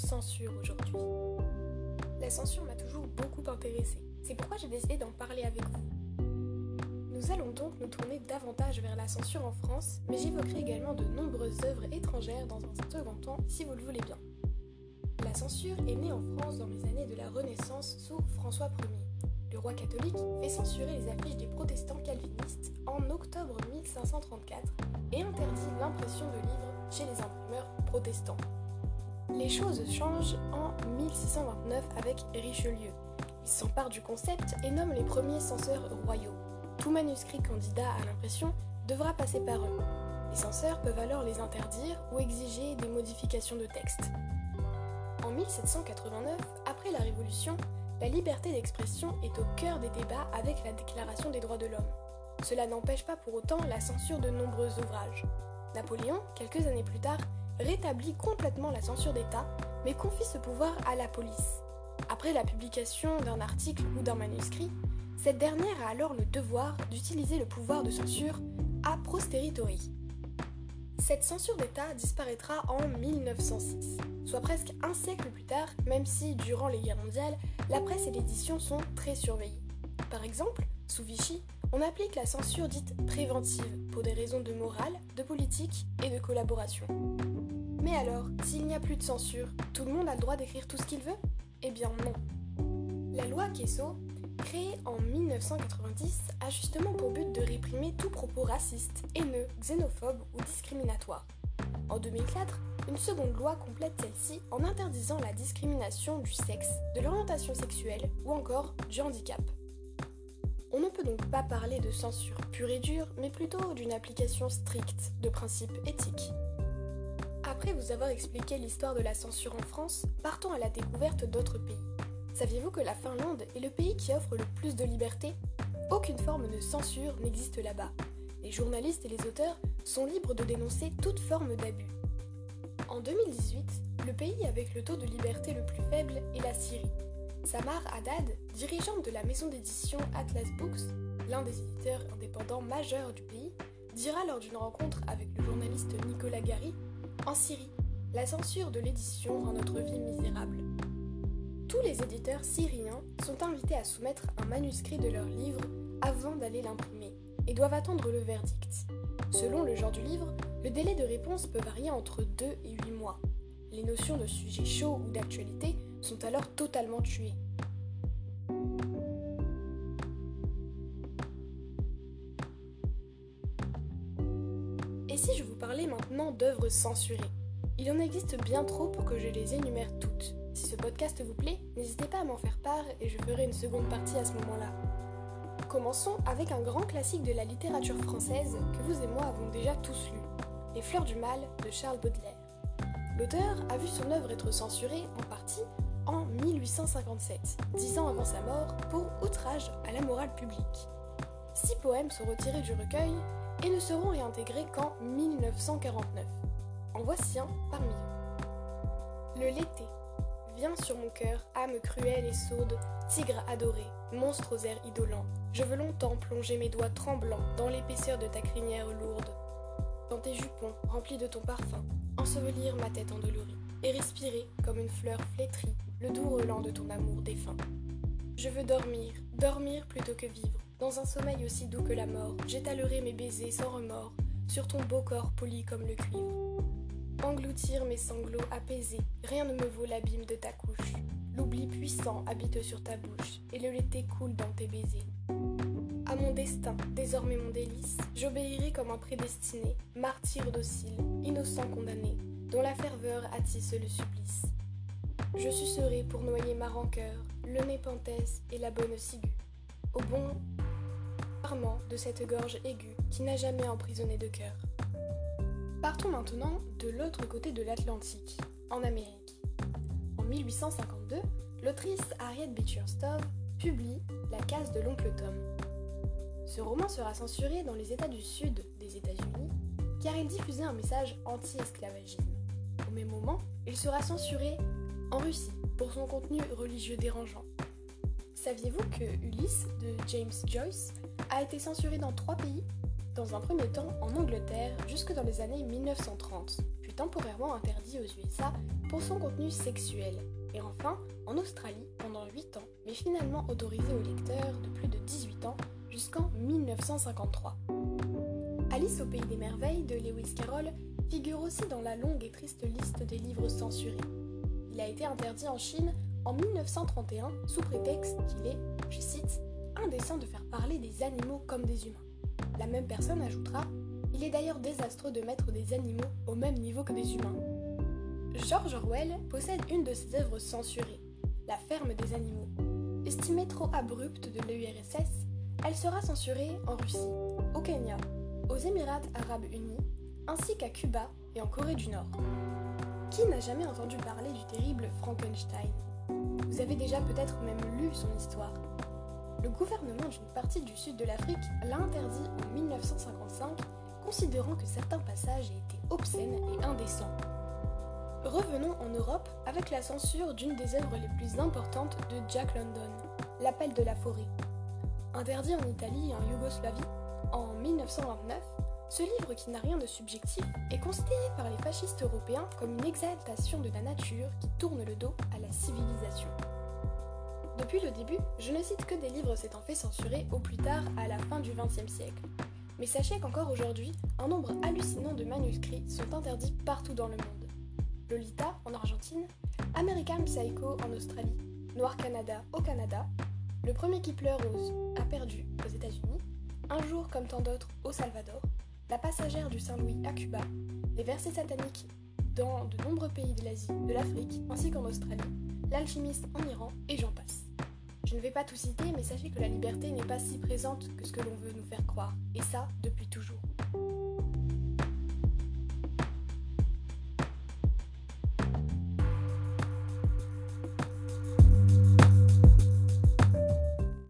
censure aujourd'hui. La censure m'a toujours beaucoup intéressée. C'est pourquoi j'ai décidé d'en parler avec vous. Nous allons donc nous tourner davantage vers la censure en France, mais j'évoquerai également de nombreuses œuvres étrangères dans un second temps si vous le voulez bien. La censure est née en France dans les années de la Renaissance sous François Ier le roi catholique fait censurer les affiches des protestants calvinistes en octobre 1534 et interdit l'impression de livres chez les imprimeurs protestants. Les choses changent en 1629 avec Richelieu. Il s'empare du concept et nomme les premiers censeurs royaux. Tout manuscrit candidat à l'impression devra passer par eux. Les censeurs peuvent alors les interdire ou exiger des modifications de texte. En 1789, après la Révolution, la liberté d'expression est au cœur des débats avec la Déclaration des droits de l'homme. Cela n'empêche pas pour autant la censure de nombreux ouvrages. Napoléon, quelques années plus tard, rétablit complètement la censure d'État, mais confie ce pouvoir à la police. Après la publication d'un article ou d'un manuscrit, cette dernière a alors le devoir d'utiliser le pouvoir de censure a posteriori. Cette censure d'État disparaîtra en 1906, soit presque un siècle plus tard, même si, durant les guerres mondiales, la presse et l'édition sont très surveillées. Par exemple, sous Vichy, on applique la censure dite préventive pour des raisons de morale, de politique et de collaboration. Mais alors, s'il n'y a plus de censure, tout le monde a le droit d'écrire tout ce qu'il veut? Eh bien non. La loi Quesso créé en 1990, a justement pour but de réprimer tout propos raciste, haineux, xénophobe ou discriminatoire. En 2004, une seconde loi complète celle-ci en interdisant la discrimination du sexe, de l'orientation sexuelle ou encore du handicap. On ne peut donc pas parler de censure pure et dure, mais plutôt d'une application stricte de principes éthiques. Après vous avoir expliqué l'histoire de la censure en France, partons à la découverte d'autres pays. Saviez-vous que la Finlande est le pays qui offre le plus de liberté? Aucune forme de censure n'existe là-bas. Les journalistes et les auteurs sont libres de dénoncer toute forme d'abus. En 2018, le pays avec le taux de liberté le plus faible est la Syrie. Samar Haddad, dirigeante de la maison d'édition Atlas Books, l'un des éditeurs indépendants majeurs du pays, dira lors d'une rencontre avec le journaliste Nicolas Gary En Syrie, la censure de l'édition rend notre vie misérable. Tous les éditeurs syriens sont invités à soumettre un manuscrit de leur livre avant d'aller l'imprimer et doivent attendre le verdict. Selon le genre du livre, le délai de réponse peut varier entre 2 et 8 mois. Les notions de sujet chaud ou d'actualité sont alors totalement tuées. Et si je vous parlais maintenant d'œuvres censurées? Il en existe bien trop pour que je les énumère toutes. Si ce podcast vous plaît, n'hésitez pas à m'en faire part et je ferai une seconde partie à ce moment-là. Commençons avec un grand classique de la littérature française que vous et moi avons déjà tous lu, Les Fleurs du Mal de Charles Baudelaire. L'auteur a vu son œuvre être censurée en partie en 1857, dix ans avant sa mort, pour outrage à la morale publique. Six poèmes sont retirés du recueil et ne seront réintégrés qu'en 1949. En voici un parmi eux. Le L'été Viens sur mon cœur, âme cruelle et sourde, tigre adoré, monstre aux airs idolants. Je veux longtemps plonger mes doigts tremblants dans l'épaisseur de ta crinière lourde. Dans tes jupons, remplis de ton parfum, ensevelir ma tête endolorie, et respirer, comme une fleur flétrie, le doux relent de ton amour défunt. Je veux dormir, dormir plutôt que vivre, dans un sommeil aussi doux que la mort, j'étalerai mes baisers sans remords, sur ton beau corps poli comme le cuivre. Engloutir mes sanglots apaisés, rien ne me vaut l'abîme de ta couche. L'oubli puissant habite sur ta bouche, et le lait coule dans tes baisers. À mon destin, désormais mon délice, j'obéirai comme un prédestiné, martyr docile, innocent condamné, dont la ferveur attisse le supplice. Je sucerai pour noyer ma rancœur, le népenthes et la bonne ciguë, au bon armant de cette gorge aiguë qui n'a jamais emprisonné de cœur. Partons maintenant de l'autre côté de l'Atlantique, en Amérique. En 1852, l'autrice Harriet Beecher Stowe publie La case de l'oncle Tom. Ce roman sera censuré dans les États du Sud des États-Unis car il diffusait un message anti-esclavagisme. Au même moment, il sera censuré en Russie pour son contenu religieux dérangeant. Saviez-vous que Ulysse de James Joyce a été censuré dans trois pays dans un premier temps en Angleterre jusque dans les années 1930. Plus temporairement interdit aux USA pour son contenu sexuel. Et enfin, en Australie, pendant 8 ans, mais finalement autorisé aux lecteurs de plus de 18 ans jusqu'en 1953. Alice au pays des merveilles de Lewis Carroll figure aussi dans la longue et triste liste des livres censurés. Il a été interdit en Chine en 1931 sous prétexte qu'il est, je cite, indécent de faire parler des animaux comme des humains. La même personne ajoutera Il est d'ailleurs désastreux de mettre des animaux au même niveau que des humains. George Orwell possède une de ses œuvres censurées, La ferme des animaux. Estimée trop abrupte de l'URSS, elle sera censurée en Russie, au Kenya, aux Émirats arabes unis, ainsi qu'à Cuba et en Corée du Nord. Qui n'a jamais entendu parler du terrible Frankenstein? Vous avez déjà peut-être même lu son histoire. Le gouvernement d'une partie du sud de l'Afrique l'a interdit en 1955, considérant que certains passages étaient obscènes et indécents. Revenons en Europe avec la censure d'une des œuvres les plus importantes de Jack London, L'appel de la forêt. Interdit en Italie et en Yougoslavie en 1929, ce livre qui n'a rien de subjectif est considéré par les fascistes européens comme une exaltation de la nature qui tourne le dos à la civilisation. Depuis le début, je ne cite que des livres s'étant fait censurer au plus tard à la fin du XXe siècle. Mais sachez qu'encore aujourd'hui, un nombre hallucinant de manuscrits sont interdits partout dans le monde. Lolita en Argentine, American Psycho en Australie, Noir Canada au Canada, Le premier qui pleure rose a perdu aux États-Unis, Un jour comme tant d'autres au Salvador, La passagère du Saint-Louis à Cuba, les versets sataniques dans de nombreux pays de l'Asie, de l'Afrique ainsi qu'en Australie, l'alchimiste en Iran et j'en passe. Je ne vais pas tout citer, mais sachez que la liberté n'est pas si présente que ce que l'on veut nous faire croire, et ça depuis toujours.